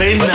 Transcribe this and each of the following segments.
sin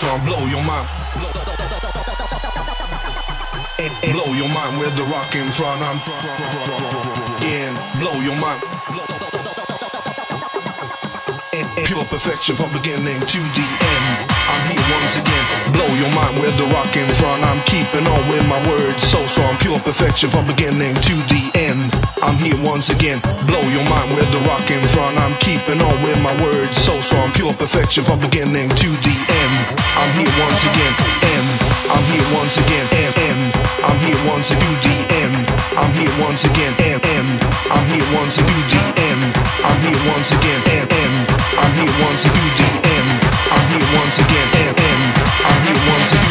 so strong. Blow your mind. Blow your mind with the rock in front. I'm again. Blow your mind. Pure perfection from beginning to the end. I'm here once again. Blow your mind with the rock in front. I'm keeping on with my words so strong. Pure perfection from beginning to the end. I'm here once again. Blow your mind with the rock in front. I'm keeping on with my words so strong. Pure perfection from beginning to the end. I'm here once again. End. I'm here once again. End. End. I'm here once to do the end. I'm here once again. End. End. I'm here once do the end. I'm here once again. End. End. I'm here once to do the end. I'm here once again. End. End. I'm here once to do.